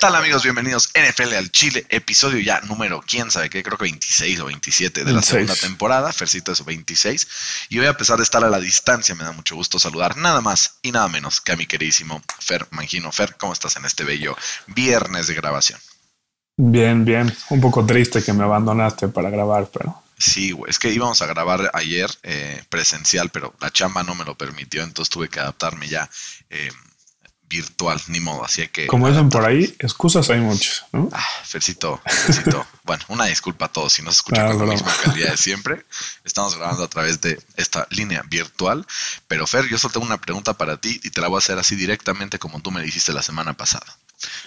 tal amigos? Bienvenidos NFL al Chile, episodio ya número, quién sabe qué, creo que 26 o 27 de la segunda temporada, Fercito es 26. Y hoy a pesar de estar a la distancia, me da mucho gusto saludar nada más y nada menos que a mi queridísimo Fer Mangino. Fer, ¿cómo estás en este bello viernes de grabación? Bien, bien. Un poco triste que me abandonaste para grabar, pero... Sí, güey. Es que íbamos a grabar ayer eh, presencial, pero la chamba no me lo permitió, entonces tuve que adaptarme ya. Eh, virtual, ni modo, así que... Como dicen por ahí, excusas hay muchas, ¿no? Ah, Fercito, Fercito. bueno, una disculpa a todos si no se escucha con la misma calidad de siempre. Estamos grabando a través de esta línea virtual, pero Fer, yo solo tengo una pregunta para ti y te la voy a hacer así directamente como tú me dijiste la semana pasada.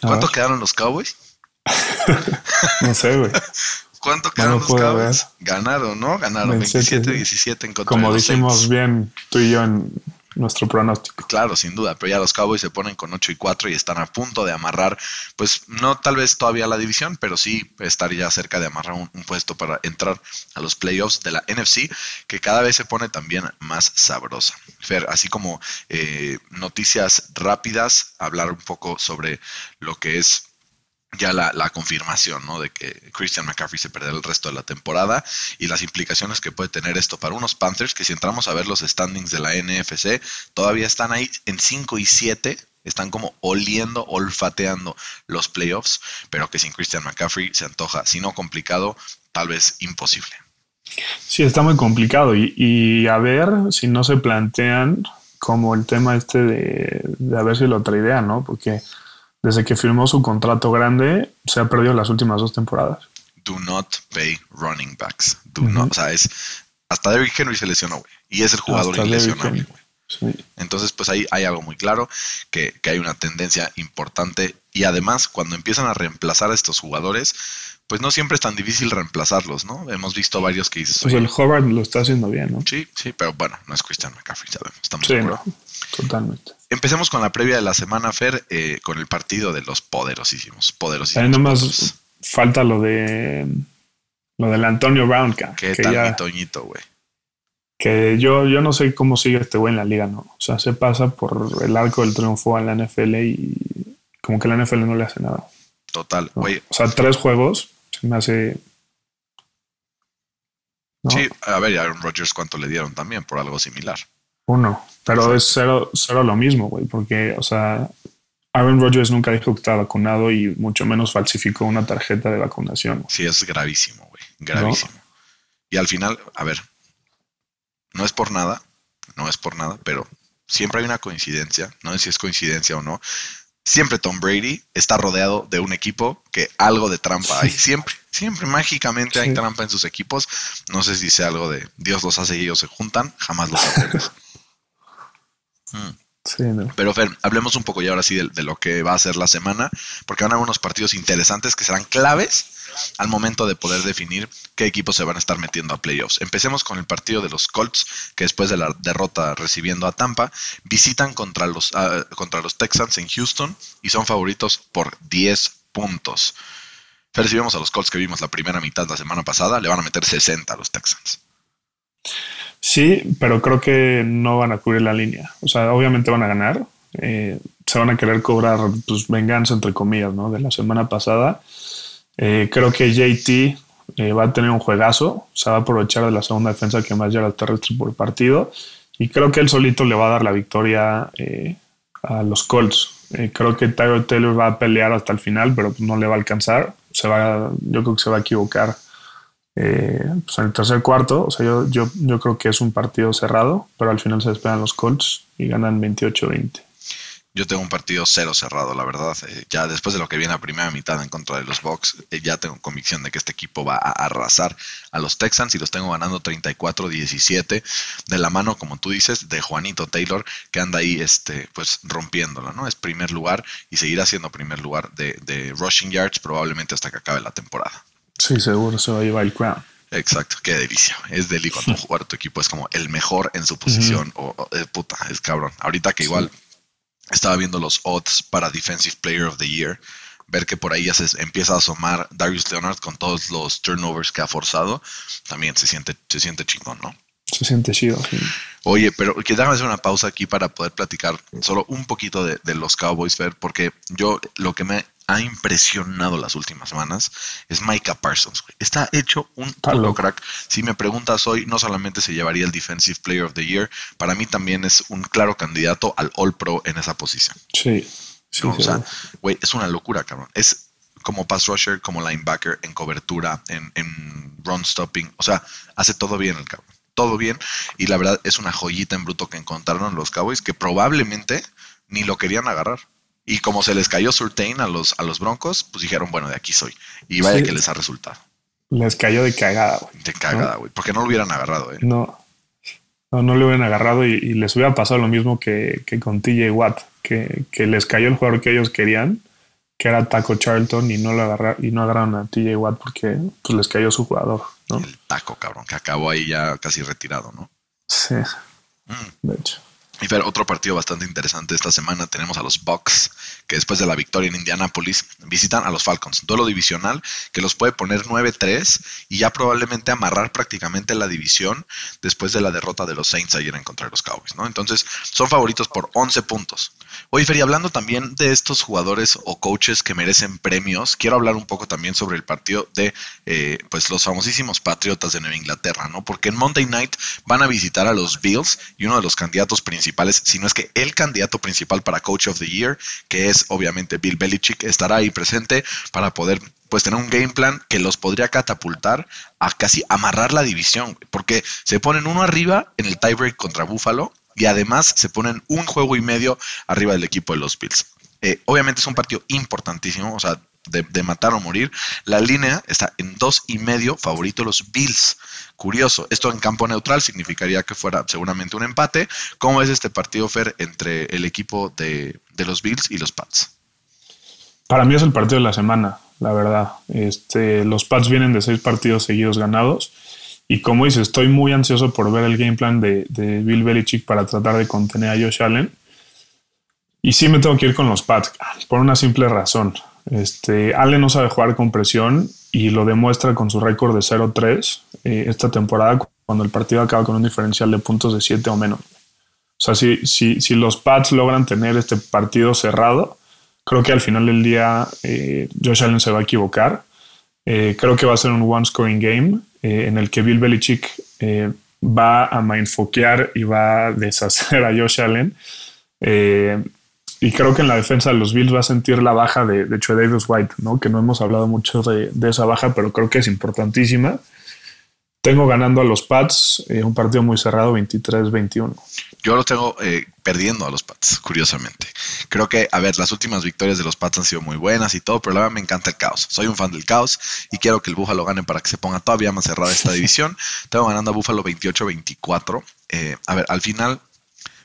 ¿Cuánto quedaron los Cowboys? no sé, güey. ¿Cuánto quedaron los Cowboys? Ganaron, ¿no? Ganaron 27-17 en contra Como dijimos bien tú y yo en nuestro pronóstico. Claro, sin duda, pero ya los Cowboys se ponen con 8 y 4 y están a punto de amarrar, pues no tal vez todavía la división, pero sí estar ya cerca de amarrar un, puesto para entrar a los playoffs de la NFC, que cada vez se pone también más sabrosa. Fer, así como eh, noticias rápidas, hablar un poco sobre lo que es ya la, confirmación ¿no? de que Christian McCaffrey se perderá el resto de la temporada y las implicaciones que puede tener esto para unos Panthers que si entramos a ver los standings de la NFC todavía están ahí en 5 y 7 están como oliendo, olfateando los playoffs, pero que sin Christian McCaffrey se antoja, si no complicado, tal vez imposible. Sí, está muy complicado y, y a ver si no se plantean como el tema este de, de a ver si lo traidean, ¿no? Porque desde que firmó su contrato grande, se ha perdido las últimas dos temporadas. Do not pay running backs. Do not, o sea, es hasta Derrick Henry se lesionó, güey. Y es el jugador lesionable, güey. Sí. Entonces, pues ahí hay algo muy claro, que, hay una tendencia importante. Y además, cuando empiezan a reemplazar a estos jugadores, pues no siempre es tan difícil reemplazarlos, ¿no? Hemos visto varios que dicen. Pues el Howard lo está haciendo bien, ¿no? Sí, sí, pero bueno, no es Christian McCaffrey, sabemos. Estamos sí, no, totalmente. Empecemos con la previa de la semana, Fer, eh, con el partido de los poderosísimos. Poderosísimos. Ahí nomás falta lo de lo del Antonio Brown. ¿Qué que tal mi Toñito, güey? Que yo, yo no sé cómo sigue este güey en la liga, ¿no? O sea, se pasa por el arco del triunfo a la NFL y como que la NFL no le hace nada. Total, güey. O sea, tres juegos se me hace. Sí, a ver, Aaron Rodgers cuánto le dieron también por algo similar. Uno. Pero es cero, lo mismo, güey, porque, o sea, Aaron Rodgers nunca dijo que estaba vacunado y mucho menos falsificó una tarjeta de vacunación. Sí, es gravísimo, güey, gravísimo. Y al final, a ver, no es por nada, no es por nada, pero siempre hay una coincidencia, no sé si es coincidencia o no. Siempre Tom Brady está rodeado de un equipo que algo de trampa hay. Siempre, siempre mágicamente hay trampa en sus equipos. No sé si sea algo de Dios los hace y ellos se juntan, jamás lo sabremos. Pero Fer, hablemos un poco ya ahora sí de, lo que va a ser la semana, porque van a haber unos partidos interesantes que serán claves al momento de poder definir qué equipos se van a estar metiendo a playoffs. Empecemos con el partido de los Colts, que después de la derrota recibiendo a Tampa, visitan contra los, ah, contra los Texans en Houston y son favoritos por 10 puntos. Fer, si vemos a los Colts que vimos la primera mitad la semana pasada, le van a meter 60 a los Texans. Sí, pero creo que no van a cubrir la línea. O sea, obviamente van a ganar. Eh, se van a querer cobrar pues, venganza, entre comillas, ¿no? De la semana pasada. Eh, creo que JT eh, va a tener un juegazo. Se va a aprovechar de la segunda defensa que más llega al terrestre por partido. Y creo que él solito le va a dar la victoria a los Colts. creo que Tyler Taylor va a pelear hasta el final, pero no le va a alcanzar. Se va, yo creo que se va a equivocar eh, pues en el tercer cuarto, o sea, yo, yo, yo creo que es un partido cerrado, pero al final se despegan los Colts y ganan 28-20. Yo tengo un partido cero cerrado, la verdad. Eh, ya después de lo que viene a primera mitad en contra de los Bucks, eh, ya tengo convicción de que este equipo va a arrasar a los Texans y los tengo ganando 34-17 de la mano, como tú dices, de Juanito Taylor, que anda ahí este, pues rompiéndola, ¿no? Es primer lugar y seguirá siendo primer lugar de, de rushing yards probablemente hasta que acabe la temporada. Sí, seguro se va a llevar el crown. Exacto, qué delicia. Es deli cuando jugar tu equipo es como el mejor en su posición. o, eh, puta, es cabrón. Ahorita que igual estaba viendo los odds para Defensive Player of the Year, ver que por ahí ya se empieza a asomar Darius Leonard con todos los turnovers que ha forzado, también se siente, se siente chingón, ¿no? Se siente chido. Oye, pero que déjame hacer una pausa aquí para poder platicar solo un poquito de, los Cowboys, ver, porque yo lo que me ha impresionado las últimas semanas es Micah Parsons. Está hecho un puto crack. Si me preguntas hoy, no solamente se llevaría el Defensive Player of the Year, para mí también es un claro candidato al All Pro en esa posición. Sí. o sea, güey, es una locura, cabrón. Es como pass rusher, como linebacker, en cobertura, en, en run stopping. O sea, hace todo bien el cabrón. Todo bien. Y la verdad es una joyita en bruto que encontraron los Cowboys que probablemente ni lo querían agarrar. Y como se les cayó Surtain a los, a los Broncos, pues dijeron, bueno, de aquí soy. Y vaya que les ha resultado. Les cayó de cagada, güey. De cagada, güey. Porque no lo hubieran agarrado, eh. No. No, no lo hubieran agarrado y, les hubiera pasado lo mismo que, con TJ Watt, que, les cayó el jugador que ellos querían, que era Taco Charlton, y no lo agarraron, y no agarraron a TJ Watt porque pues, les cayó su jugador, ¿no? El taco, cabrón, que acabó ahí ya casi retirado, ¿no? Sí. Mm. De hecho. Y otro partido bastante interesante esta semana tenemos a los Bucks, que después de la victoria en Indianapolis visitan a los Falcons. Duelo divisional que los puede poner 9-3 y ya probablemente amarrar prácticamente la división después de la derrota de los Saints ayer en contra de los Cowboys, ¿no? Entonces, son favoritos por 11 puntos. Oye, Fer, hablando también de estos jugadores o coaches que merecen premios, quiero hablar un poco también sobre el partido de eh, pues los famosísimos Patriotas de Nueva Inglaterra, ¿no? Porque en Monday Night van a visitar a los Bills y uno de los candidatos principales, si no es que el candidato principal para Coach of the Year, que es obviamente Bill Belichick, estará ahí presente para poder pues tener un game plan que los podría catapultar a casi amarrar la división, porque se ponen uno arriba en el tiebreak contra Buffalo y además se ponen un juego y medio arriba del equipo de los Bills. Eh, obviamente es un partido importantísimo, o sea, de, matar o morir. La línea está en dos y medio, favorito los Bills. Curioso, esto en campo neutral significaría que fuera seguramente un empate. ¿Cómo es este partido, Fer, entre el equipo de, de los Bills y los Pats? Para mí es el partido de la semana, la verdad. Este, los Pats vienen de seis partidos seguidos ganados y como dice, estoy muy ansioso por ver el game plan de, Bill Belichick para tratar de contener a Josh Allen. Y sí me tengo que ir con los Pats, por una simple razón. Este, Allen no sabe jugar con presión y lo demuestra con su récord de 0-3 eh, esta temporada cuando el partido acaba con un diferencial de puntos de 7 o menos. O sea, si, si, si, los Pats logran tener este partido cerrado, creo que al final del día eh, Josh Allen se va a equivocar. Eh, creo que va a ser un one-scoring game eh, en el que Bill Belichick va a mindfoquear y va a deshacer a Josh Allen. Eh, y creo que en la defensa de los Bills va a sentir la baja de, de White, ¿no? que no hemos hablado mucho de, de, esa baja, pero creo que es importantísima. Tengo ganando a los Pats un partido muy cerrado, 23-21. Yo lo tengo eh, perdiendo a los Pats, curiosamente. Creo que, a ver, las últimas victorias de los Pats han sido muy buenas y todo, pero la verdad me encanta el caos. Soy un fan del caos y quiero que el Búfalo gane para que se ponga todavía más cerrada esta división. tengo ganando a Búfalo 28-24. Eh, a ver, al final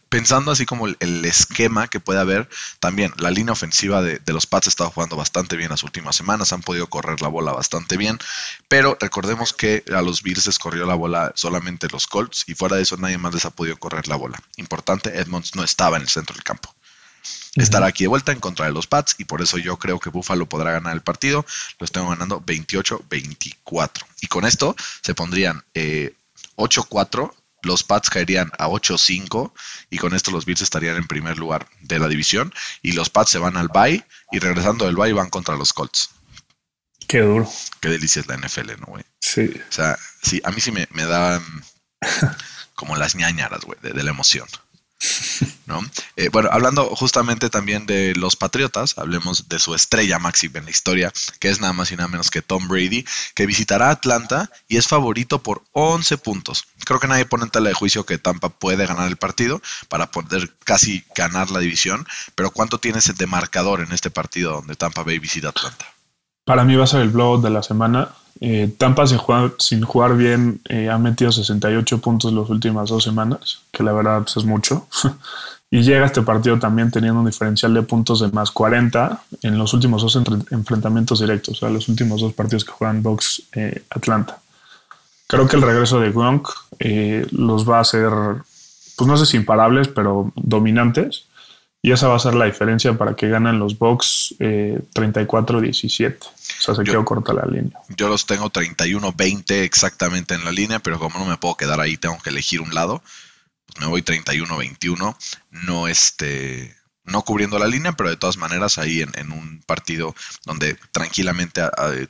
pensando así como el, esquema que puede haber, también la línea ofensiva de, los Pats ha estado jugando bastante bien las últimas semanas, han podido correr la bola bastante bien, pero recordemos que a los Bills les corrió la bola solamente los Colts y fuera de eso nadie más les ha podido correr la bola. Importante, Edmonds no estaba en el centro del campo. Estará aquí de vuelta en contra de los Pats y por eso yo creo que Buffalo podrá ganar el partido. Lo estamos ganando 28-24. Y con esto se pondrían 8-4 eh, los Pats caerían a 8-5 y con esto los Bills estarían en primer lugar de la división y los Pats se van al bye y regresando del bye van contra los Colts. Qué duro. Qué delicia es la NFL, ¿no, güey? Sí. O sea, sí, a mí sí me, me dan como las ñañaras, güey, de la emoción. ¿no? Eh, bueno, hablando justamente también de los Patriotas, hablemos de su estrella máxima en la historia, que es nada más y nada menos que Tom Brady, que visitará Atlanta y es favorito por 11 puntos. Creo que nadie pone en tela de juicio que Tampa puede ganar el partido para poder casi ganar la división, pero ¿cuánto tiene ese de marcador en este partido donde Tampa Bay visita Atlanta? Para mí va a ser el blowout de la semana. Eh, Tampa sin jugar, bien eh, ha metido 68 puntos las últimas dos semanas, que la verdad pues, es mucho. y llega este partido también teniendo un diferencial de puntos de más 40 en los últimos dos enfrentamientos directos, o sea, los últimos dos partidos que juegan Box eh, Atlanta. Creo que el regreso de Gronk los va a hacer, pues no sé si imparables, pero dominantes. Y esa va a ser la diferencia para que ganen los Bucks 34-17. Eh, o sea, se quedó corta la línea. Yo los tengo 31-20 exactamente en la línea, pero como no me puedo quedar ahí, tengo que elegir un lado. Pues me voy 31-21. No, este, no cubriendo la línea, pero de todas maneras ahí en, un partido donde tranquilamente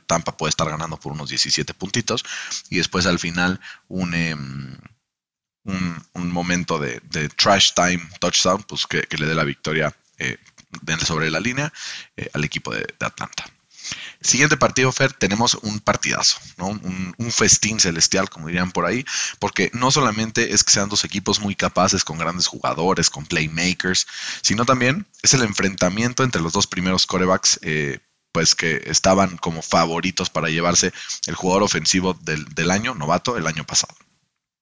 Tampa puede estar ganando por unos 17 puntitos y después al final un, em, un, momento de, trash time touchdown, pues que, le dé la victoria eh, sobre la línea eh, al equipo de Atlanta. Siguiente partido, Fer, tenemos un partidazo, ¿no? Un, festín celestial, como dirían por ahí, porque no solamente es que sean dos equipos muy capaces, con grandes jugadores, con playmakers, sino también es el enfrentamiento entre los dos primeros corebacks. Eh, pues que estaban como favoritos para llevarse el jugador ofensivo del, del año, novato, el año pasado.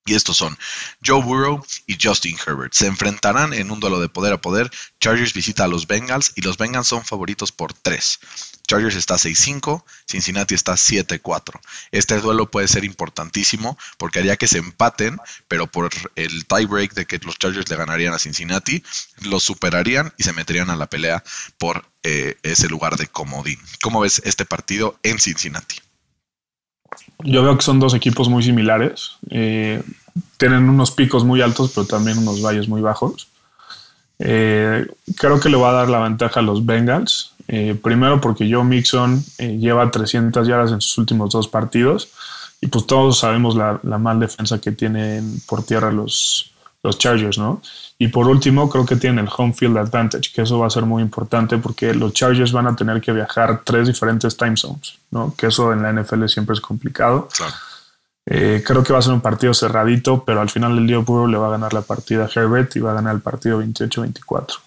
Y estos son Joe Burrow y Justin Herbert. Se enfrentarán en un duelo de poder a poder. Chargers visita a los Bengals y los Bengals son favoritos por 3. Chargers está 6-5, Cincinnati está 7-4. Este duelo puede ser importantísimo porque haría que se empaten, pero por el tiebreak de que los Chargers le ganarían a Cincinnati, los superarían y se meterían a la pelea por eh, ese lugar de comodín. ¿Cómo ves este partido en Cincinnati? Yo veo que son dos equipos muy similares. Eh, tienen unos picos muy altos, pero también unos valles muy bajos. Eh, creo que le va a dar la ventaja a los Bengals. Eh, primero porque Joe Mixon lleva 300 yardas en sus últimos dos partidos y pues todos sabemos la, mal defensa que tienen por tierra los, los Chargers, ¿no? Y por último, creo que tienen el home field advantage, que eso va a ser muy importante porque los Chargers van a tener que viajar tres diferentes time zones, ¿no? Que eso en la NFL siempre es complicado. Eh, creo que va a ser un partido cerradito, pero al final del día Burrow le va a ganar la partida a Herbert y va a ganar el partido 28-24.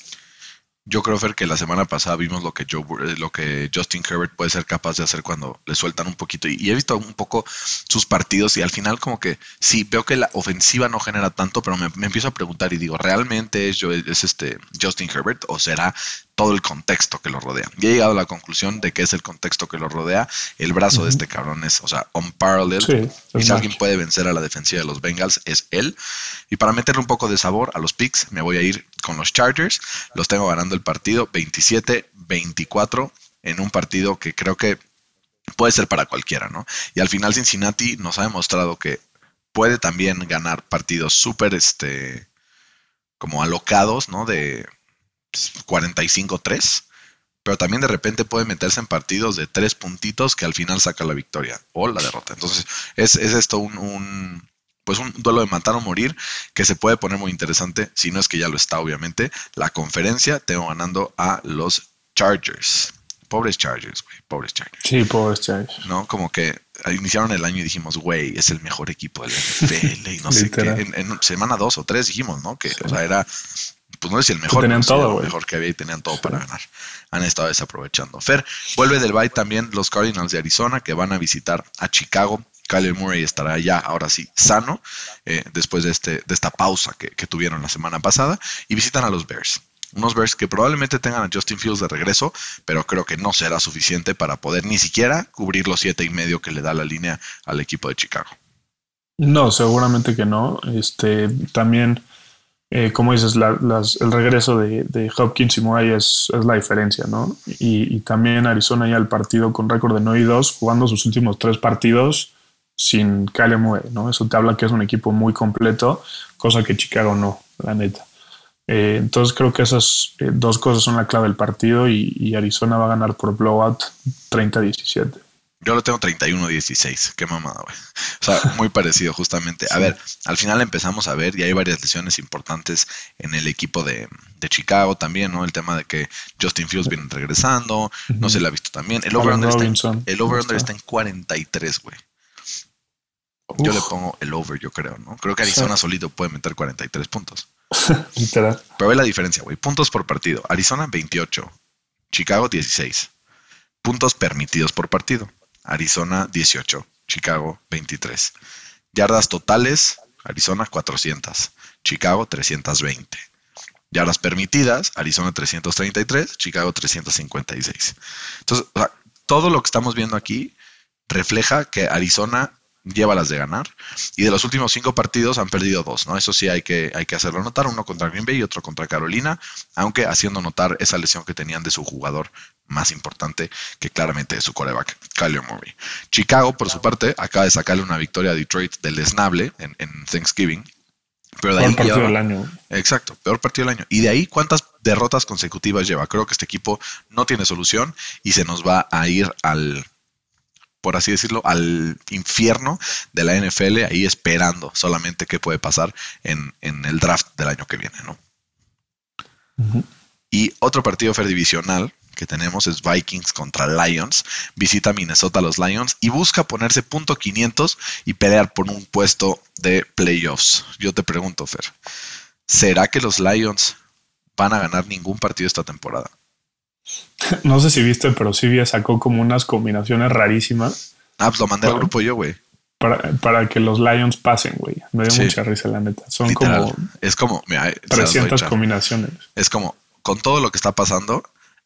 Yo creo, Fer, que la semana pasada vimos lo que, eh, lo que Justin Herbert puede ser capaz de hacer cuando le sueltan un poquito. Y, he visto un poco sus partidos y al final como que sí, veo que la ofensiva no genera tanto, pero me, empiezo a preguntar y digo, ¿realmente es, es este Justin Herbert o será todo el contexto que lo rodea. Y he llegado a la conclusión de que es el contexto que lo rodea. El brazo de este cabrón es, o sea, unparalleled. y si alguien puede vencer a la defensiva de los Bengals, es él. Y para meterle un poco de sabor a los picks, me voy a ir con los Chargers. Los tengo ganando el partido 27-24 en un partido que creo que puede ser para cualquiera, ¿no? Y al final Cincinnati nos ha demostrado que puede también ganar partidos súper, este, como alocados, ¿no? De 45-3, pero también de repente puede meterse en partidos de tres puntitos que al final saca la victoria o la derrota. Entonces, es, esto un, pues un duelo de matar o morir que se puede poner muy interesante, si no es que ya lo está, obviamente. La conferencia tengo ganando a los Chargers. Pobres Chargers, güey, pobres Chargers. Sí, pobres Chargers. ¿No? Como que iniciaron el año y dijimos, güey, es el mejor equipo del NFL y no sé qué. En, semana dos o tres dijimos, ¿no? Que, o sea, era pues no es el mejor, tenían todo, el mejor que había y tenían todo para ganar. Han estado desaprovechando. Fer, vuelve del bye también los Cardinals de Arizona que van a visitar a Chicago. Kyler Murray estará ya, ahora sí, sano, eh, después de, este, de esta pausa que, tuvieron la semana pasada, y visitan a los Bears. Unos Bears que probablemente tengan a Justin Fields de regreso, pero creo que no será suficiente para poder ni siquiera cubrir los siete y medio que le da la línea al equipo de Chicago. No, seguramente que no. Este también eh, como dices, el regreso de, Hopkins y Murray es, la diferencia, ¿no? Y, también Arizona ya el partido con récord de 9 y 2, jugando sus últimos tres partidos sin Kyle Murray, ¿no? Eso te habla que es un equipo muy completo, cosa que Chicago no, la neta. Eh, entonces creo que esas eh, dos cosas son la clave del partido y, y Arizona va a ganar por blowout 30-17. Yo lo tengo 31-16. Qué mamada, güey. O sea, muy parecido, justamente. A ver, al final empezamos a ver, y hay varias lesiones importantes en el equipo de, Chicago también, ¿no? El tema de que Justin Fields viene regresando, no se le ha visto también. El over-under está, el over -under está en 43, güey. Yo le pongo el over, yo creo, ¿no? Creo que Arizona solito puede meter 43 puntos. Literal. Pero ve la diferencia, güey. Puntos por partido. Arizona 28, Chicago 16. Puntos permitidos por partido. Arizona 18, Chicago 23. Yardas totales, Arizona 400, Chicago 320. Yardas permitidas, Arizona 333, Chicago 356. Entonces, todo lo que estamos viendo aquí refleja que Arizona lleva las de ganar. Y de los últimos cinco partidos han perdido dos, ¿no? Eso sí hay que, hay que hacerlo notar, uno contra Green Bay y otro contra Carolina, aunque haciendo notar esa lesión que tenían de su jugador más importante, que claramente es su coreback, Kyler Murray. Chicago, por su parte, acaba de sacarle una victoria a Detroit del desnable en, Thanksgiving. Pero de peor partido del año. Exacto, peor partido del año. Y de ahí, ¿cuántas derrotas consecutivas lleva? Creo que este equipo no tiene solución y se nos va a ir al, por así decirlo, al infierno de la NFL, ahí esperando solamente qué puede pasar en, el draft del año que viene, ¿no? Y otro partido fer divisional que tenemos es Vikings contra Lions. Visita Minnesota a los Lions y busca ponerse punto 500 y pelear por un puesto de playoffs. Yo te pregunto, Fer, ¿será que los Lions van a ganar ningún partido esta temporada? No sé si viste, pero sí sacó como unas combinaciones rarísimas. Ah, pues lo mandé al grupo yo, güey. Para, que los Lions pasen, güey. Me dio mucha risa, la neta. Son como. Es como. Mira, 300 combinaciones. Es como, con todo lo que está pasando,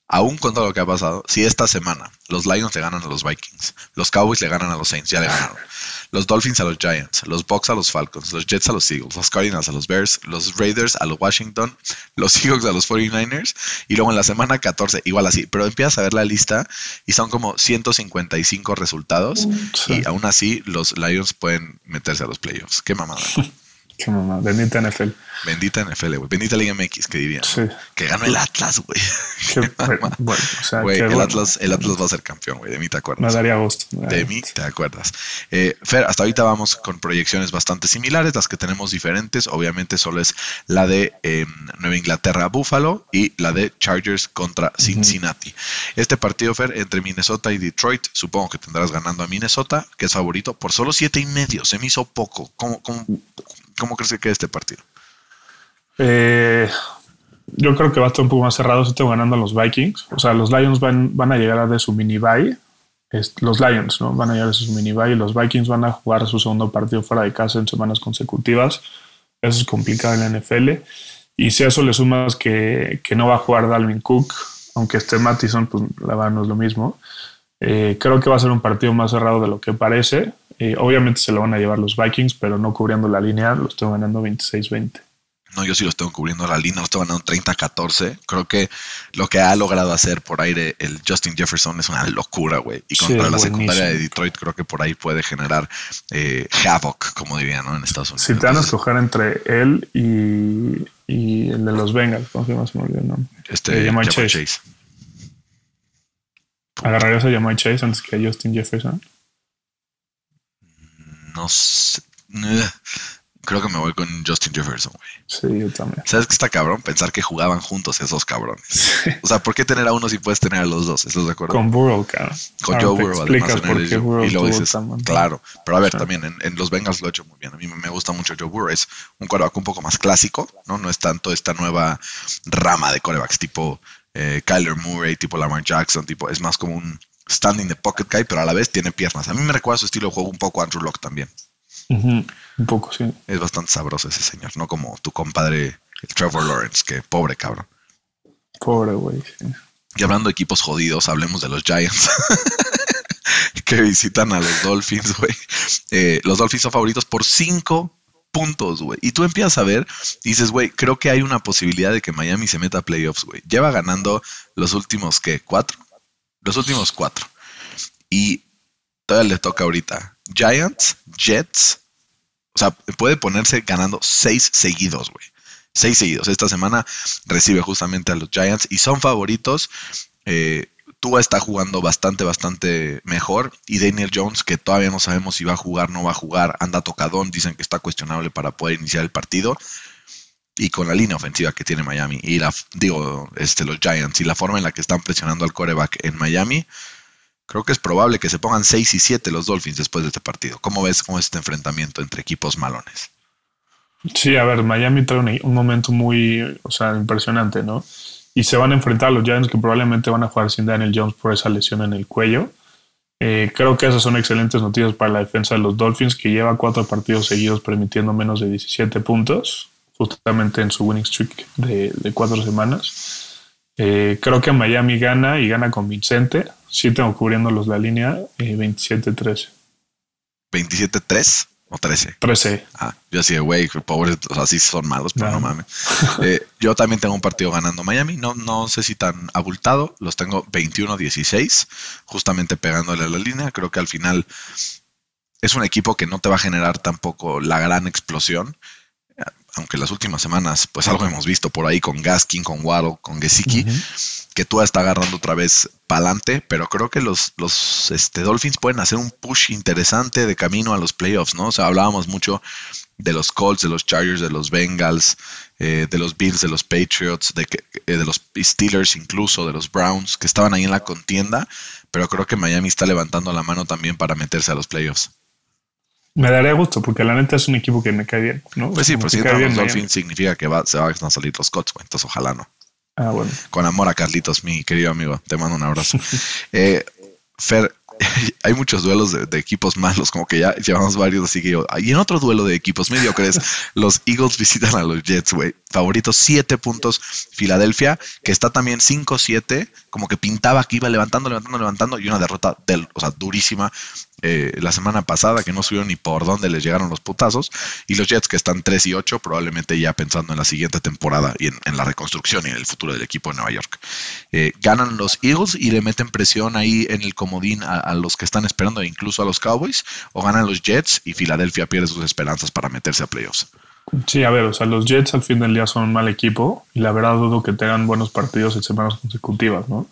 aún con todo lo que ha pasado, si esta semana los Lions le ganan a los Vikings, los Cowboys le ganan a los Saints, ya le ganaron, los Dolphins a los Giants, los Bucks a los Falcons, los Jets a los Eagles, los Cardinals a los Bears, los Raiders a los Washington, los Seahawks a los 49ers, y luego en la semana 14, igual así, pero empiezas a ver la lista y son como 155 resultados, y aún así los Lions pueden meterse a los playoffs. Qué mamada. Qué mamá, bendita NFL. Bendita NFL, güey. Bendita Liga MX, que dirían. Sí. Que ganó el Atlas, güey. bueno, o sea, güey, el, Atlas, el Atlas va a ser campeón, güey. De mí te acuerdas. Me daría gusto. de mí te acuerdas. Eh, Fer, hasta ahorita vamos con proyecciones bastante similares. Las que tenemos diferentes, obviamente, solo es la de em, Nueva Inglaterra, Buffalo y la de Chargers contra Cincinnati. Este partido, Fer, entre Minnesota y Detroit, supongo que tendrás ganando a Minnesota, que es favorito, por solo siete y medio. Se me hizo poco. ¿Cómo, cómo, cómo crees que quede este partido? Eh, yo creo que va a estar un poco más cerrado. Si tengo ganando a los Vikings. O sea, los Lions van, van a llegar de su mini bye. Los Lions ¿no? van a llegar de su mini bye los Vikings van a jugar su segundo partido fuera de casa en semanas consecutivas. Eso es complicado en la NFL. Y si a eso le sumas que, que no va a jugar Dalvin Cook, aunque esté Mattison, pues la verdad no es lo mismo. Eh, creo que va a ser un partido más cerrado de lo que parece. Eh, obviamente se lo van a llevar los Vikings, pero no cubriendo la línea, lo estoy ganando 26-20. No, yo sí los tengo cubriendo la línea, los estoy ganando 30-14. Creo que lo que ha logrado hacer por aire el Justin Jefferson es una locura, güey. Y contra la secundaria de Detroit creo que por ahí puede generar eh, havoc, como dirían, ¿no? En Estados Unidos. Si te van a escoger entre él y, y, el de los Bengals, ¿cómo se llama? Se me olvidó el nombre. Este, eh, Chase. Chase. ¿Agarrarías a Jamai Chase antes que a Justin Jefferson? No sé. Creo que me voy con Justin Jefferson, güey. Sí, yo también. ¿Sabes qué está cabrón? Pensar que jugaban juntos esos cabrones. O sea, ¿por qué tener a uno si puedes tener a los dos? ¿Estás de acuerdo? Con Burrow, cabrón. Con Joe Burrow, además. Por qué Burrow y luego dices, claro. Pero a ver, también en, los Bengals lo he hecho muy bien. A mí me gusta mucho Joe Burrow. Es un coreback un poco más clásico, ¿no? No es tanto esta nueva rama de corebacks tipo eh, Kyler Murray, tipo Lamar Jackson, tipo, es más como un standing the pocket guy, pero a la vez tiene piernas. A mí me recuerda su estilo de juego un poco a Andrew Locke también. Un poco, sí. Es bastante sabroso ese señor, no como tu compadre, el Trevor Lawrence, que pobre cabrón. Pobre güey, Y hablando de equipos jodidos, hablemos de los Giants. que visitan a los Dolphins, güey. Eh, los Dolphins son favoritos por cinco puntos, güey. Y tú empiezas a ver dices, güey, creo que hay una posibilidad de que Miami se meta a playoffs, güey. Lleva ganando los últimos, ¿qué? ¿Cuatro? Los últimos cuatro. Y todavía le toca ahorita Giants, Jets. O sea, puede ponerse ganando seis seguidos, güey. Seis seguidos. Esta semana recibe justamente a los Giants y son favoritos. Eh, Tua está jugando bastante, bastante mejor. Y Daniel Jones, que todavía no sabemos si va a jugar, no va a jugar, anda tocadón. Dicen que está cuestionable para poder iniciar el partido. Y con la línea ofensiva que tiene Miami, y la, digo, este, los Giants, y la forma en la que están presionando al coreback en Miami, Creo que es probable que se pongan 6 y 7 los Dolphins después de este partido. ¿Cómo ves cómo este enfrentamiento entre equipos malones? Sí, a ver, Miami trae un, momento muy, o sea, impresionante, ¿no? Y se van a enfrentar a los Giants que probablemente van a jugar sin Daniel Jones por esa lesión en el cuello. Eh, creo que esas son excelentes noticias para la defensa de los Dolphins, que lleva cuatro partidos seguidos permitiendo menos de 17 puntos, justamente en su winning streak de, cuatro semanas. Eh, creo que Miami gana y gana convincente. Sí tengo cubriéndolos la línea 27-13. Eh, ¿27-3 o 13? 13. Ah, yo así güey, pobres, así son malos, pero no, mames. Eh, yo también tengo un partido ganando Miami. No, no sé si tan abultado. Los tengo 21-16, justamente pegándole a la línea. Creo que al final es un equipo que no te va a generar tampoco la gran explosión aunque las últimas semanas, pues algo hemos visto por ahí con Gaskin, con Waddle, con Gesicki, que Tua está agarrando otra vez pa'lante, pero creo que los, los este, Dolphins pueden hacer un push interesante de camino a los playoffs, ¿no? O sea, hablábamos mucho de los Colts, de los Chargers, de los Bengals, eh, de los Bills, de los Patriots, de, eh, de los Steelers incluso, de los Browns, que estaban ahí en la contienda, pero creo que Miami está levantando la mano también para meterse a los playoffs. Me daría gusto, porque la neta es un equipo que me cae bien, ¿no? Pues sí, pues si los Dolphins significa que va, se van a salir los Colts. Entonces ojalá no. Ah, bueno. Con amor a Carlitos, mi querido amigo. Te mando un abrazo. eh, Fer, hay muchos duelos de, equipos malos, como que ya llevamos varios, así que yo. Y en otro duelo de equipos mediocres, los Eagles visitan a los Jets, güey. Favoritos, siete puntos. Filadelfia, que está también 5-7, como que pintaba que iba levantando, levantando, levantando, y una derrota durísima eh, la semana pasada, que no subieron ni por dónde les llegaron los putazos. Y los Jets, que están 3 y 8, probablemente ya pensando en la siguiente temporada y en, la reconstrucción y en el futuro del equipo de Nueva York. Eh, ganan los Eagles y le meten presión ahí en el comodín a, a los que están esperando, incluso a los Cowboys, o ganan los Jets y Filadelfia pierde sus esperanzas para meterse a playoffs. Sí, a ver, o sea, los Jets al fin del día son un mal equipo y la verdad dudo que tengan buenos partidos en semanas consecutivas, ¿no?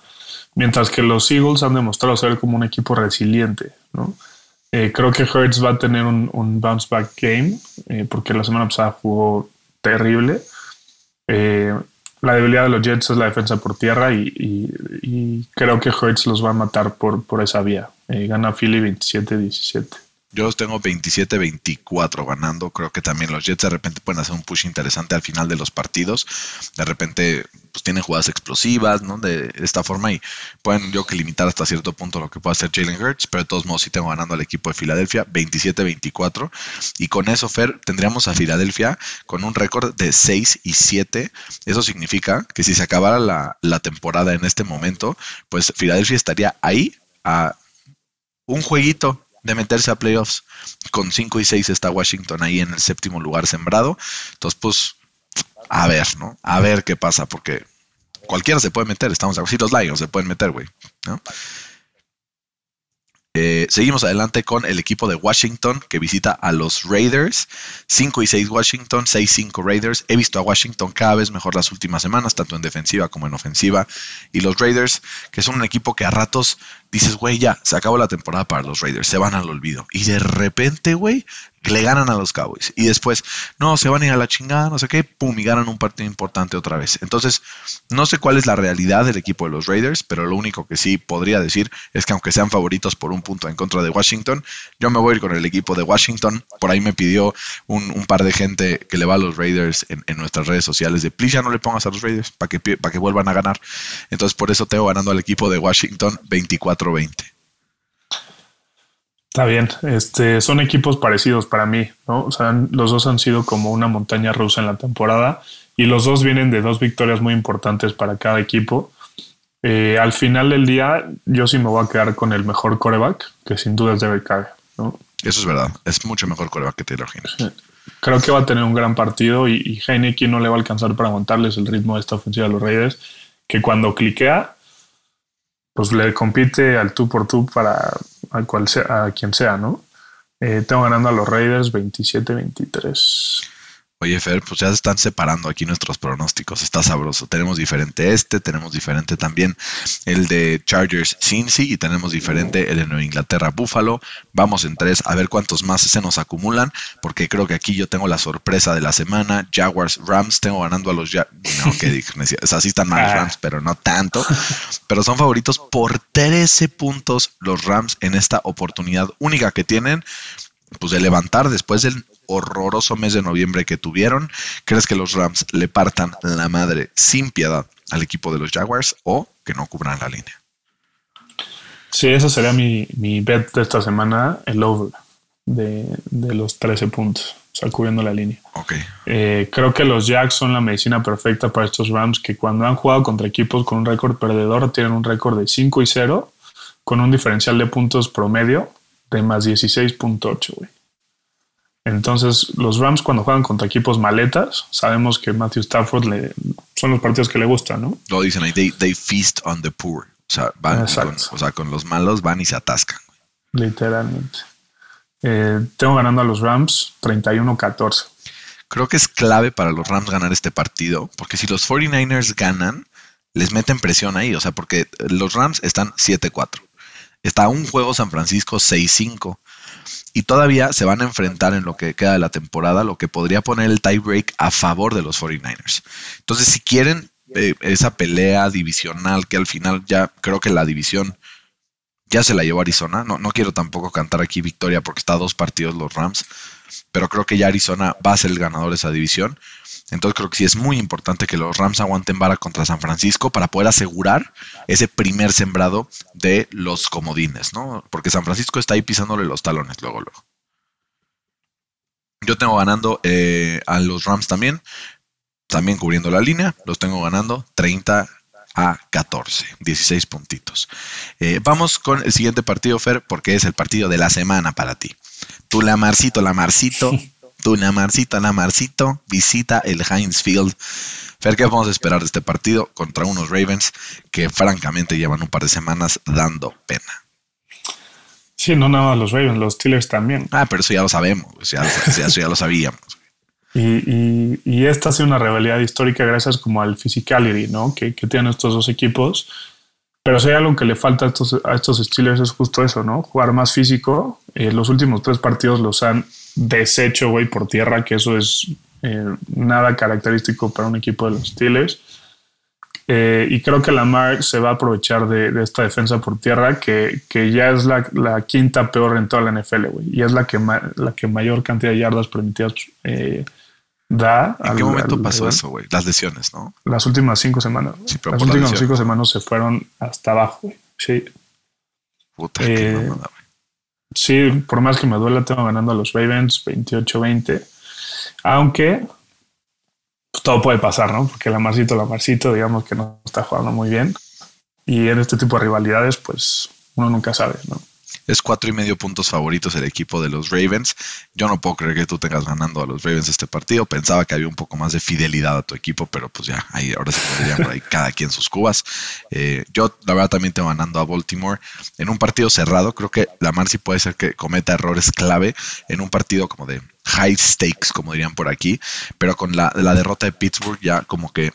Mientras que los Eagles han demostrado ser como un equipo resiliente, ¿no? Eh, creo que Hurts va a tener un, bounce back game eh, porque la semana pasada jugó terrible. Eh, la debilidad de los Jets es la defensa por tierra y, creo que Hurts los va a matar por, por esa vía. gana Philly 27-17. Yo tengo 27-24 ganando. Creo que también los Jets de repente pueden hacer un push interesante al final de los partidos. De repente, pues tienen jugadas explosivas, ¿no? De esta forma y pueden yo que limitar hasta cierto punto lo que puede hacer Jalen Hurts, pero de todos modos sí tengo ganando al equipo de Filadelfia 27-24. Y con eso, Fer, tendríamos a Filadelfia con un récord de 6 y 7. Eso significa que si se acabara la, la temporada en este momento, pues Filadelfia estaría ahí a un jueguito de meterse a playoffs. Con 5 y 6 está Washington ahí en el séptimo lugar sembrado. Entonces, pues, a ver, ¿no? A ver qué pasa, porque cualquiera se puede meter, estamos de Sí, los Lions se pueden meter, güey, ¿no? Eh, seguimos adelante con el equipo de Washington que visita a los Raiders. 5 y 6 Washington, 6-5 Raiders. He visto a Washington cada vez mejor las últimas semanas, tanto en defensiva como en ofensiva. Y los Raiders, que son un equipo que a ratos dices, güey, ya, se acabó la temporada para los Raiders, se van al olvido. Y de repente, güey, le ganan a los Cowboys. Y después, no, se van a ir a la chingada, no sé qué, pum, y ganan un partido importante otra vez. Entonces, no sé cuál es la realidad del equipo de los Raiders, pero lo único que sí podría decir es que aunque sean favoritos por un punto en contra de Washington, yo me voy a ir con el equipo de Washington. Por ahí me pidió un, par de gente que le va a los Raiders en, nuestras redes sociales de, please ya no le pongas a los Raiders para que, para que vuelvan a ganar. Entonces, por eso tengo ganando al equipo de Washington 24-20. Está bien, este, son equipos parecidos para mí, ¿no? O sea, los dos han sido como una montaña rusa en la temporada y los dos vienen de dos victorias muy importantes para cada equipo. Eh, al final del día, yo sí me voy a quedar con el mejor coreback, que sin duda es Derek Carr, ¿no? Eso es verdad, es mucho mejor coreback que Taylor Hill. Creo que va a tener un gran partido y, y Heineken no le va a alcanzar para aguantarles el ritmo de esta ofensiva de los Raiders, que cuando cliquea, pues le compite al tú por tú para a, cual sea, a quien sea, ¿no? Eh, tengo ganando a los Raiders 27-23. Oye, Fer, pues ya se están separando aquí nuestros pronósticos. Está sabroso. Tenemos diferente este, tenemos diferente también el de Chargers Cincy y tenemos diferente el de Nueva Inglaterra Buffalo. Vamos en tres a ver cuántos más se nos acumulan, porque creo que aquí yo tengo la sorpresa de la semana. Jaguars Rams, tengo ganando a los ya No, que dije, o sea, sí están mal los ah. Rams, pero no tanto. Pero son favoritos por 13 puntos los Rams en esta oportunidad única que tienen pues de levantar después del horroroso mes de noviembre que tuvieron. ¿Crees que los Rams le partan la madre sin piedad al equipo de los Jaguars o que no cubran la línea? Sí, esa sería mi, mi bet de esta semana, el over de, los 13 puntos, o sea, cubriendo la línea. Ok. Eh, creo que los Jacks son la medicina perfecta para estos Rams que cuando han jugado contra equipos con un récord perdedor tienen un récord de 5 y 0 con un diferencial de puntos promedio de más 16.8, güey. Entonces, los Rams cuando juegan contra equipos maletas, sabemos que Matthew Stafford le, son los partidos que le gustan, ¿no? Lo dicen ahí, they, feast on the poor. O sea, van con, o sea, con los malos van y se atascan. Literalmente. Eh, tengo ganando a los Rams 31-14. creo que es clave para los Rams ganar este partido, porque si los 49ers ganan, les meten presión ahí, o sea, porque los Rams están 7-4. Está un juego San Francisco 6-5. Y todavía se van a enfrentar en lo que queda de la temporada, lo que podría poner el tiebreak a favor de los 49ers. Entonces, si quieren eh, esa pelea divisional, que al final ya creo que la división ya se la llevó Arizona. No, no quiero tampoco cantar aquí victoria porque está a dos partidos los Rams, pero creo que ya Arizona va a ser el ganador de esa división. Entonces creo que sí es muy importante que los Rams aguanten vara contra San Francisco para poder asegurar ese primer sembrado de los comodines, ¿no? Porque San Francisco está ahí pisándole los talones luego, luego. Yo tengo ganando eh, a los Rams también, también cubriendo la línea, los tengo ganando 30 a 14, 16 puntitos. Eh, vamos con el siguiente partido, Fer, porque es el partido de la semana para ti. Tu Lamarcito, Lamarcito, tu Lamarcito, Lamarcito, visita el Heinz Field. Fer, ¿qué vamos a esperar de este partido contra unos Ravens que francamente llevan un par de semanas dando pena? Sí, no nada más los Ravens, los Steelers también. Ah, pero eso ya lo sabemos, ya, eso ya lo sabíamos. Y, y, esta ha sido una rivalidad histórica gracias como al physicality, ¿no? Que, que tienen estos dos equipos. Pero si hay algo que le falta a estos, a estos Steelers es justo eso, ¿no? Jugar más físico. Eh, los últimos tres partidos los han deshecho, güey, por tierra, que eso es eh, nada característico para un equipo de los Steelers. Eh, y creo que Lamar se va a aprovechar de, esta defensa por tierra, que, que ya es la, la, quinta peor en toda la NFL, güey. Y es la que, la que mayor cantidad de yardas permitidas eh, da. ¿En qué momento pasó eso, güey? Las lesiones, ¿no? Las últimas cinco semanas. Las últimas cinco semanas se fueron hasta abajo, güey. Sí. Puta, eh, Sí, por más que me duela, tengo ganando a los Ravens 28-20. Aunque pues, todo puede pasar, ¿no? Porque la Marcito, la Marcito, digamos que no está jugando muy bien. Y en este tipo de rivalidades, pues uno nunca sabe, ¿no? Es cuatro y medio puntos favoritos el equipo de los Ravens. Yo no puedo creer que tú tengas ganando a los Ravens este partido. Pensaba que había un poco más de fidelidad a tu equipo, pero pues ya, ahí ahora se podría por ahí cada quien sus cubas. Eh, yo, la verdad, también tengo ganando a Baltimore en un partido cerrado. Creo que la Marcy puede ser que cometa errores clave en un partido como de high stakes, como dirían por aquí, pero con la, la derrota de Pittsburgh ya como que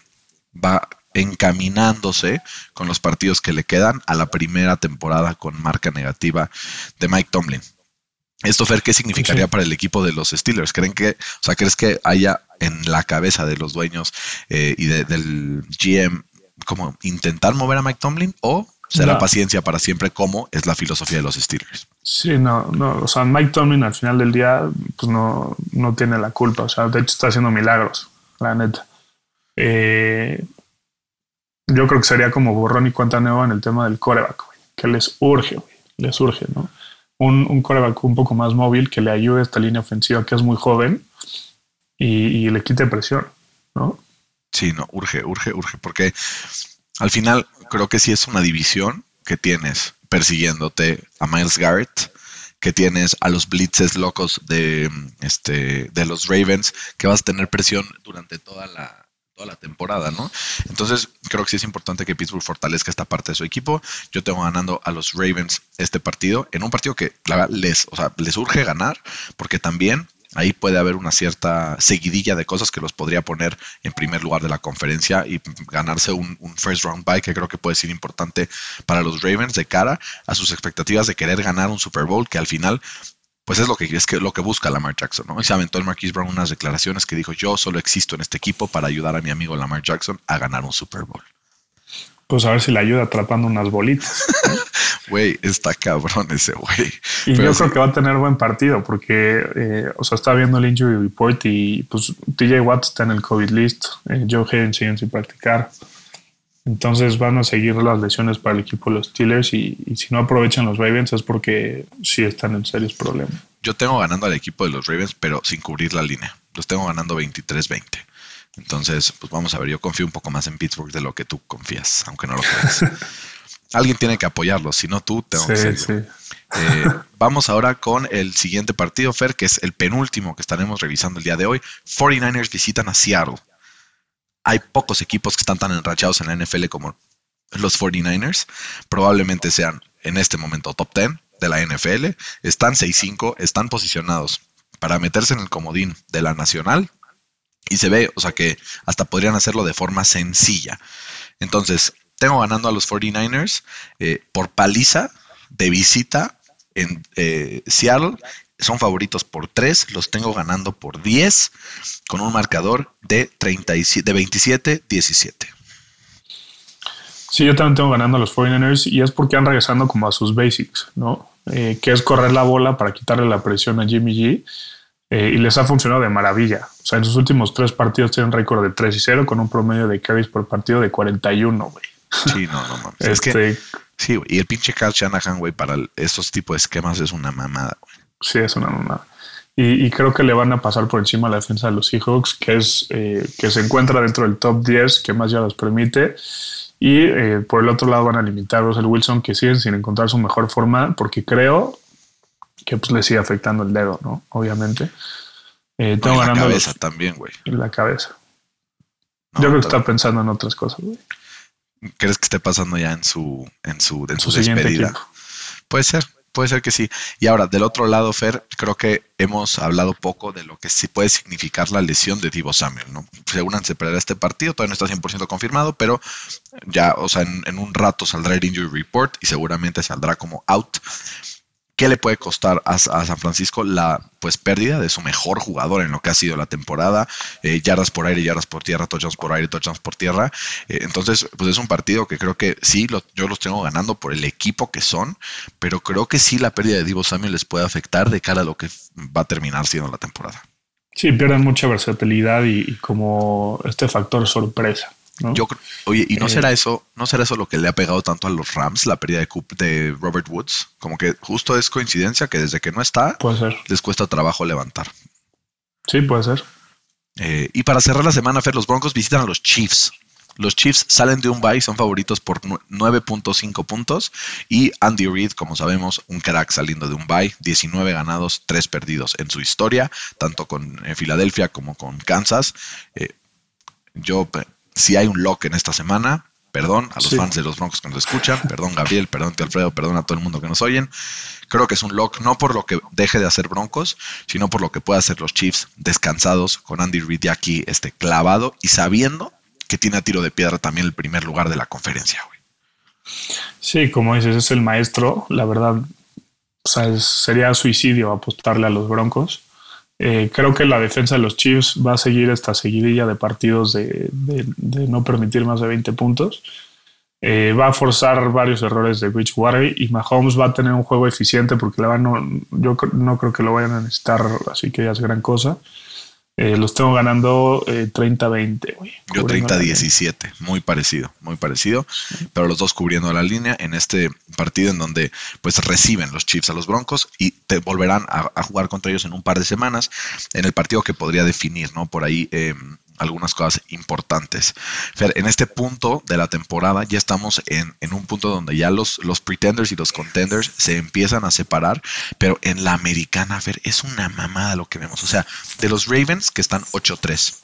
va encaminándose con los partidos que le quedan a la primera temporada con marca negativa de Mike Tomlin. Esto, Fer, ¿qué significaría para el equipo de los Steelers? ¿Creen que, o sea, crees que haya en la cabeza de los dueños eh, y del GM como intentar mover a Mike Tomlin o será paciencia para siempre como es la filosofía de los Steelers? Sí, no, no, o sea, Mike Tomlin al final del día pues no, no tiene la culpa, o sea, de hecho está haciendo milagros, la neta. Eh, yo creo que sería como borrón y cuenta nueva en el tema del coreback, que les urge, güey, les urge, ¿no? Un, un coreback un poco más móvil que le ayude a esta línea ofensiva que es muy joven y, le quite presión, ¿no? Sí, no, urge, urge, urge, porque al final creo que sí es una división que tienes persiguiéndote a Miles Garrett, que tienes a los blitzes locos de, este, de los Ravens, que vas a tener presión durante toda la, toda la temporada, ¿no? Entonces, creo que sí es importante que Pittsburgh fortalezca esta parte de su equipo. Yo tengo ganando a los Ravens este partido, en un partido que les, o sea, les urge ganar, porque también ahí puede haber una cierta seguidilla de cosas que los podría poner en primer lugar de la conferencia y ganarse un, first round bye que creo que puede ser importante para los Ravens de cara a sus expectativas de querer ganar un Super Bowl que al final pues es lo que es que lo que busca Lamar Jackson, ¿no? Y se aventó el Marquise Brown unas declaraciones que dijo, yo solo existo en este equipo para ayudar a mi amigo Lamar Jackson a ganar un Super Bowl. Pues a ver si le ayuda atrapando unas bolitas. Güey, está cabrón ese güey. Y yo creo que va a tener buen partido porque, eh, o sea, está viendo el injury report y pues TJ Watt está en el COVID list, eh, Joe Hayden sigue sin practicar. Entonces van a seguir las lesiones para el equipo de los Steelers y, si no aprovechan los Ravens es porque sí están en serios problemas. Yo tengo ganando al equipo de los Ravens, pero sin cubrir la línea. Los tengo ganando 23-20. Entonces, pues vamos a ver, yo confío un poco más en Pittsburgh de lo que tú confías, aunque no lo creas. Alguien tiene que apoyarlo, si no tú, tengo que sí. Eh, vamos ahora con el siguiente partido, Fer, que es el penúltimo que estaremos revisando el día de hoy. 49ers visitan a Seattle hay pocos equipos que están tan enrachados en la NFL como los 49ers. Probablemente sean en este momento top 10 de la NFL. Están 6-5, están posicionados para meterse en el comodín de la nacional Y se ve, o sea que hasta podrían hacerlo de forma sencilla. Entonces, tengo ganando a los 49ers eh, por paliza de visita en eh, Seattle. Son favoritos por 3, los tengo ganando por 10 con un marcador de, 37, de 27-17. Sí, yo también tengo ganando a los 49ers y es porque han regresando como a sus basics, ¿no? Eh, que es correr la bola para quitarle la presión a Jimmy G. y les ha funcionado de maravilla. O sea, en sus últimos tres partidos tienen un récord de 3 y 0 con un promedio de carries por partido de 41, güey. Sí, no, no mames. Es que, este, sí, güey. Y el pinche Kyle Shanahan, güey, para estos tipos de esquemas es una mamada, güey. Sí, es una mamada. Y, creo que le van a pasar por encima a la defensa de los Seahawks, que es eh, que se encuentra dentro del top 10, que más ya los permite. Y eh, por el otro lado van a limitar a Russell Wilson, que siguen sin encontrar su mejor forma, porque creo que pues, le sigue afectando el dedo, ¿no? Obviamente. Eh, tengo la cabeza también, güey. La cabeza. Yo creo que está pensando en otras cosas, güey. ¿Crees que esté pasando ya en su, en su, en su, despedida? Puede ser, puede ser que sí. Y ahora, del otro lado, Fer, creo que hemos hablado poco de lo que sí puede significar la lesión de Divo Samuel, ¿no? Seguramente se perderá este partido, todavía no está 100% confirmado, pero ya, o sea, en, un rato saldrá el injury report y seguramente saldrá como out. ¿Qué le puede costar a, San Francisco la pues pérdida de su mejor jugador en lo que ha sido la temporada? Eh, yardas por aire, yardas por tierra, touchdowns por aire, touchdowns por tierra. Eh, entonces, pues es un partido que creo que sí, yo los tengo ganando por el equipo que son, pero creo que sí la pérdida de Divo Samuel les puede afectar de cara a lo que va a terminar siendo la temporada. Sí, pierden mucha versatilidad y como este factor sorpresa. Yo, oye, ¿y no será eh, eso, no será eso lo que le ha pegado tanto a los Rams, la pérdida de, de Robert Woods? Como que justo es coincidencia que desde que no está, les cuesta trabajo levantar. Sí, puede ser. Eh, y para cerrar la semana, Fer, los Broncos visitan a los Chiefs. Los Chiefs salen de un bye, son favoritos por 9.5 puntos. Y Andy Reid, como sabemos, un crack saliendo de un bye, 19 ganados, 3 perdidos en su historia, tanto con eh, Filadelfia como con Kansas. yo si hay un lock en esta semana, perdón a los fans de los Broncos que nos escuchan, perdón Gabriel, perdón tío Alfredo, perdón a todo el mundo que nos oyen. Creo que es un lock no por lo que deje de hacer Broncos, sino por lo que puede hacer los Chiefs descansados con Andy Reid aquí este clavado y sabiendo que tiene a tiro de piedra también el primer lugar de la conferencia. Sí, como dices, es el maestro. La verdad, sería suicidio apostarle a los Broncos. Eh, creo que la defensa de los Chiefs va a seguir esta seguidilla de partidos de, no permitir más de 20 puntos. Eh, va a forzar varios errores de Bridgewater y Mahomes va a tener un juego eficiente porque no, yo no creo que lo vayan a necesitar, así que ya es gran cosa. Eh, los tengo ganando 30-20. Eh, Yo 30-17, muy parecido, muy parecido. Pero los dos cubriendo la línea en este partido en donde pues reciben los Chiefs a los Broncos y te volverán a, a jugar contra ellos en un par de semanas en el partido que podría definir, ¿no? Por ahí eh, algunas cosas importantes. Fer, en este punto de la temporada ya estamos en, un punto donde ya los, los pretenders y los contenders se empiezan a separar, pero en la americana, Fer, es una mamada lo que vemos. O sea, de los Ravens que están 8-3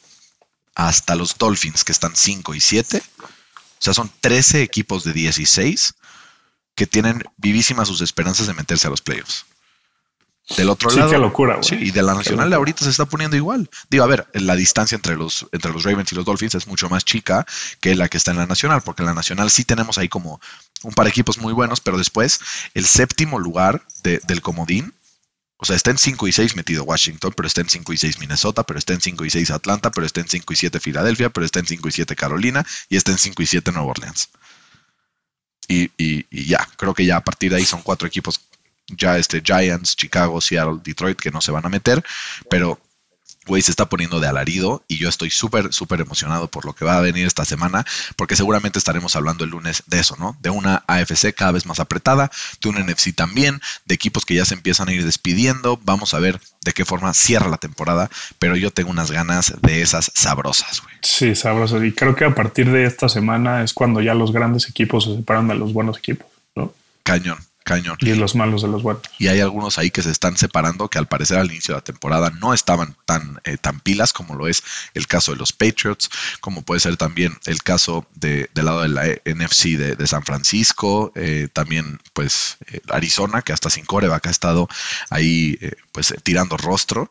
hasta los Dolphins que están 5 y 7, o sea, son 13 equipos de 16 que tienen vivísimas sus esperanzas de meterse a los playoffs. Del otro lado. Qué locura, Sí, y de la nacional de ahorita se está poniendo igual. Digo, a ver, la distancia entre los, entre los Ravens y los Dolphins es mucho más chica que la que está en la nacional, porque en la nacional sí tenemos ahí como un par de equipos muy buenos, pero después el séptimo lugar del comodín, o sea, está en 5 y 6 metido Washington, pero está en 5 y 6 Minnesota, pero está en 5 y 6 Atlanta, pero está en 5 y 7 Filadelfia, pero está en 5 y 7 Carolina y está en 5 y 7 Nueva Orleans. Y, y, y, ya, creo que ya a partir de ahí son cuatro equipos ya este Giants, Chicago, Seattle, Detroit que no se van a meter, pero güey, se está poniendo de alarido y yo estoy súper, súper emocionado por lo que va a venir esta semana, porque seguramente estaremos hablando el lunes de eso, ¿no? De una AFC cada vez más apretada, de un NFC también, de equipos que ya se empiezan a ir despidiendo. Vamos a ver de qué forma cierra la temporada, pero yo tengo unas ganas de esas sabrosas, güey. Sí, sabrosas. Y creo que a partir de esta semana es cuando ya los grandes equipos se separan de los buenos equipos, ¿no? Cañón. Cañón. Y los malos de los buenos. Y hay algunos ahí que se están separando que al parecer al inicio de la temporada no estaban tan, eh, tan pilas como lo es el caso de los Patriots, como puede ser también el caso de, del lado de la NFC de, San Francisco, eh, también pues eh, Arizona, que hasta sin coreback ha estado ahí pues tirando rostro.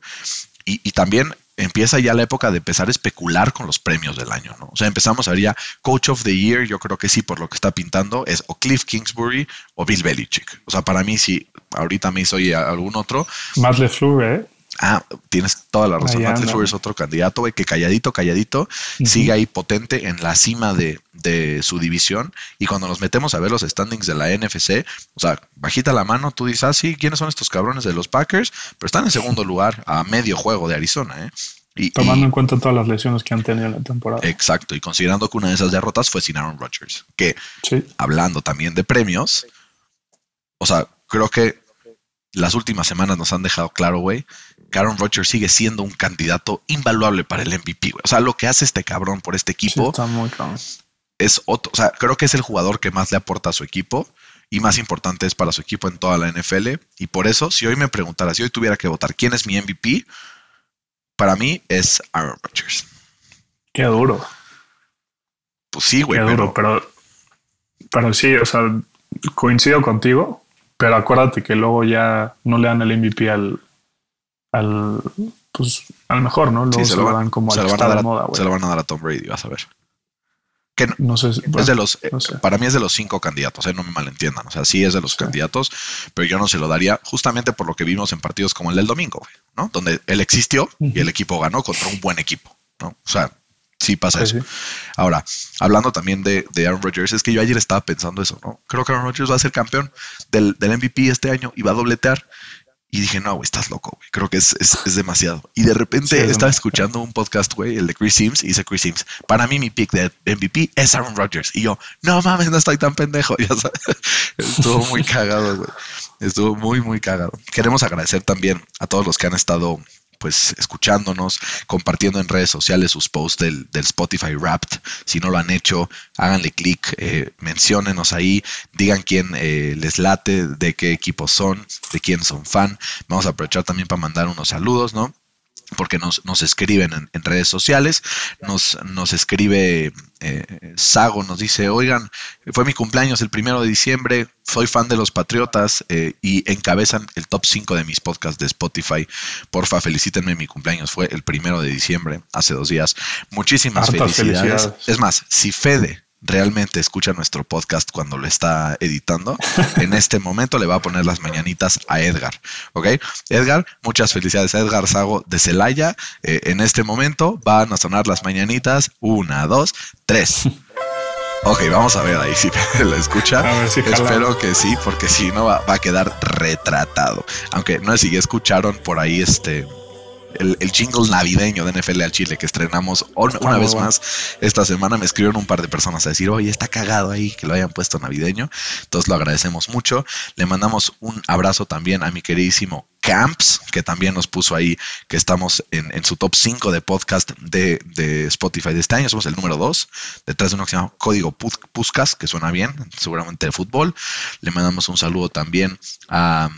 Y, y también empieza ya la época de empezar a especular con los premios del año, ¿no? O sea, empezamos a ver ya Coach of the Year, yo creo que sí, por lo que está pintando, es o Cliff Kingsbury o Bill Belichick. O sea, para mí, si ahorita me hizo algún otro. Matt LeFleur, ¿eh? Ah, tienes toda la razón. Matt LeFleur es otro candidato, güey, que calladito, calladito, sigue ahí potente en la cima de, su división. Y cuando nos metemos a ver los standings de la NFC, o sea, bajita la mano, tú dices, ah, sí, ¿quiénes son estos cabrones de los Packers? Pero están en segundo lugar a medio juego de Arizona, ¿eh? Y, Tomando en cuenta todas las lesiones que han tenido en la temporada. Exacto, y considerando que una de esas derrotas fue sin Aaron Rodgers, que hablando también de premios, o sea, creo que las últimas semanas nos han dejado claro, güey, que Aaron Rodgers sigue siendo un candidato invaluable para el MVP, güey. O sea, lo que hace este cabrón por este equipo es otro, o sea, creo que es el jugador que más le aporta a su equipo y más importante es para su equipo en toda la NFL. Y por eso, si hoy me preguntara, si hoy tuviera que votar quién es mi MVP, para mí es Aaron Rodgers. Qué duro. Pues sí, güey. Qué duro, pero, pero sí, o sea, coincido contigo pero acuérdate que luego ya no le dan el MVP al, al, pues, al mejor, ¿no? Luego se, lo, dan como al van a moda, Se lo van a dar a Tom Brady, vas a ver. Que no, sé, es de los, para mí es de los cinco candidatos, ¿eh? no me malentiendan. O sea, sí es de los candidatos, pero yo no se lo daría justamente por lo que vimos en partidos como el del domingo, ¿no? Donde él existió y el equipo ganó contra un buen equipo, ¿no? O sea, sí pasa eso. Ahora, hablando también de, Aaron Rodgers, es que yo ayer estaba pensando eso, ¿no? Creo que Aaron Rodgers va a ser campeón del, MVP este año y va a dobletear. Y dije, no, güey, estás loco, güey. Creo que es, demasiado. Y de repente estaba escuchando un podcast, güey, el de Chris Sims, y dice Chris Sims, para mí mi pick de MVP es Aaron Rodgers. Y yo, no mames, no estoy tan pendejo. Estuvo muy cagado, güey. Estuvo muy, muy cagado. Queremos agradecer también a todos los que han estado pues escuchándonos, compartiendo en redes sociales sus posts del, Spotify Wrapped. Si no lo han hecho, háganle clic, eh, menciónenos ahí, digan quién eh, les late, de qué equipo son, de quién son fan. Vamos a aprovechar también para mandar unos saludos, ¿no? Porque nos, nos escriben en, redes sociales, nos, nos escribe eh, Sago, nos dice, oigan, fue mi cumpleaños el primero de diciembre, soy fan de los Patriotas eh, y encabezan el top 5 de mis podcasts de Spotify. Porfa, felicítenme, mi cumpleaños fue el primero de diciembre, hace dos días. Muchísimas felicidades. Es más, si Fede realmente escucha nuestro podcast cuando lo está editando, en este momento le va a poner las mañanitas a Edgar. ¿Ok? Edgar, muchas felicidades Edgar Sago de Celaya. Eh, en este momento van a sonar las mañanitas. Una, dos, tres. Ok, vamos a ver ahí si la escucha. Espero que sí, porque si no va, va, a quedar retratado. Aunque no sé si ya escucharon por ahí este el, jingle navideño de NFL al Chile que estrenamos una vez más esta semana. Me escribieron un par de personas a decir, oye, está cagado ahí que lo hayan puesto navideño. Entonces lo agradecemos mucho. Le mandamos un abrazo también a mi queridísimo Camps, que también nos puso ahí que estamos en, su top 5 de podcast de, Spotify de este año. Somos el número 2, detrás de uno que se llama Código Puscas, que suena bien, seguramente de fútbol. Le mandamos un saludo también a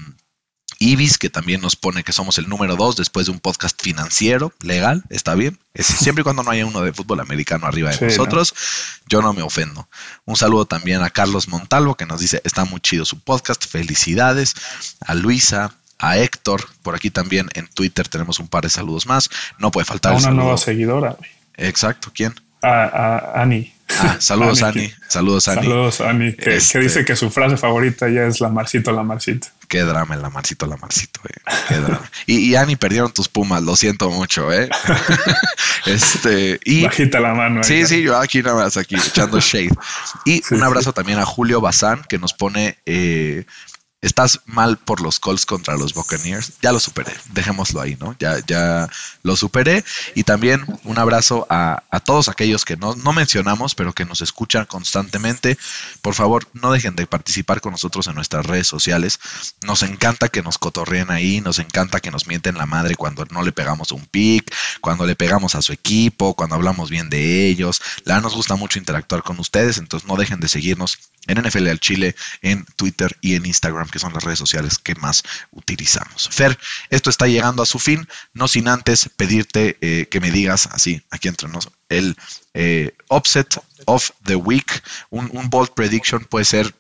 Ibis, que también nos pone que somos el número dos después de un podcast financiero, legal, está bien. siempre y cuando no haya uno de fútbol americano arriba de nosotros, yo no me ofendo. Un saludo también a Carlos Montalvo, que nos dice, está muy chido su podcast, felicidades. A Luisa, a Héctor, por aquí también en Twitter tenemos un par de saludos más. No puede faltar. una nueva seguidora. Exacto, ¿quién? A, Ani. Ah, saludos, Ani. Saludos, Ani. Saludos, Ani. Que, este dice que su frase favorita ya es la Marcito, la Marcito. Qué drama el Lamarcito, Lamarcito, eh. Qué drama. Y, y Ani perdieron tus pumas, lo siento mucho, eh. este, y. Bajita la mano. Sí, sí, yo aquí nada más, aquí echando shade. Y un abrazo también a Julio Bazán, que nos pone eh, estás mal por los Colts contra los Buccaneers. Ya lo superé, dejémoslo ahí, ¿no? Ya, ya lo superé. Y también un abrazo a, todos aquellos que no, no, mencionamos, pero que nos escuchan constantemente. Por favor, no dejen de participar con nosotros en nuestras redes sociales. Nos encanta que nos cotorreen ahí, nos encanta que nos mienten la madre cuando no le pegamos un pick, cuando le pegamos a su equipo, cuando hablamos bien de ellos. La nos gusta mucho interactuar con ustedes, entonces no dejen de seguirnos en NFL al Chile, en Twitter y en Instagram, que son las redes sociales que más utilizamos. Fer, esto está llegando a su fin, no sin antes pedirte eh, que me digas así, aquí entre el eh, offset of the week, un, bold prediction puede ser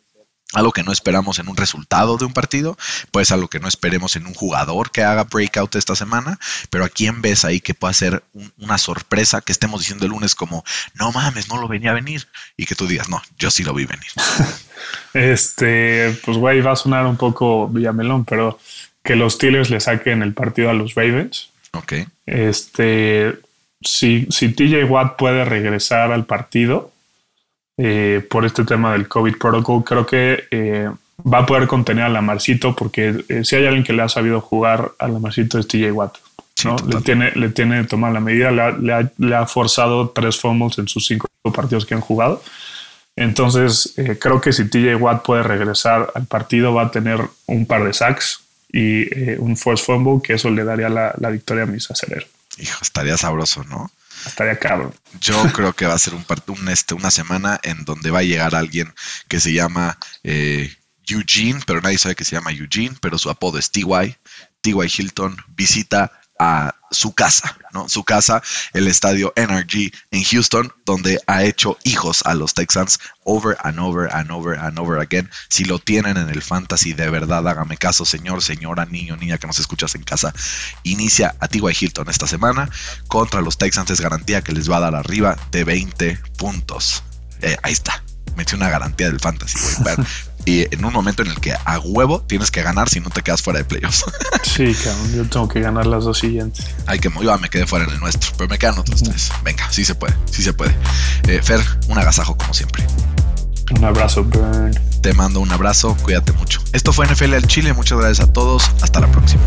algo que no esperamos en un resultado de un partido, puede ser algo que no esperemos en un jugador que haga breakout esta semana, pero a quién ves ahí que pueda ser una sorpresa que estemos diciendo el lunes como, no mames, no lo venía a venir, y que tú digas, no, yo sí lo vi venir. este, pues güey, va a sonar un poco Villamelón, pero que los Steelers le saquen el partido a los Ravens. Ok. Este, si, si TJ Watt puede regresar al partido, eh, por este tema del COVID protocol, creo que eh, va a poder contener a Lamarcito porque eh, si hay alguien que le ha sabido jugar a Lamarcito es TJ Watt. ¿no? le, tiene, le tiene tomado la medida, le ha, forzado tres fumbles en sus cinco partidos que han jugado. Entonces, creo que si TJ Watt puede regresar al partido, va a tener un par de sacks y un force fumble, que eso le daría la, victoria a mis aceleros. Hijo, estaría sabroso, ¿no? Estaría cabrón. Yo creo que va a ser un, un este, una semana en donde va a llegar alguien que se llama eh, Eugene, pero nadie sabe que se llama Eugene, pero su apodo es TY. TY Hilton visita a su casa, ¿no? Su casa, el estadio NRG en Houston, donde ha hecho hijos a los Texans over and over and over and over again. Si lo tienen en el fantasy, de verdad, hágame caso, señor, señora, niño, niña que nos escuchas en casa. Inicia a T.Y. Hilton esta semana contra los Texans. Es garantía que les va a dar arriba de 20 puntos. Eh, ahí está. Metí una garantía del fantasy, güey. y en un momento en el que a huevo tienes que ganar si no te quedas fuera de playoffs. sí, cabrón, yo tengo que ganar las dos siguientes. Hay que, yo me quedé fuera en el nuestro, pero me quedan otros tres. Venga, sí se puede, sí se puede. Eh, Fer, un agasajo como siempre. Un abrazo, Burn. Te mando un abrazo, cuídate mucho. Esto fue NFL al Chile, muchas gracias a todos, hasta la próxima.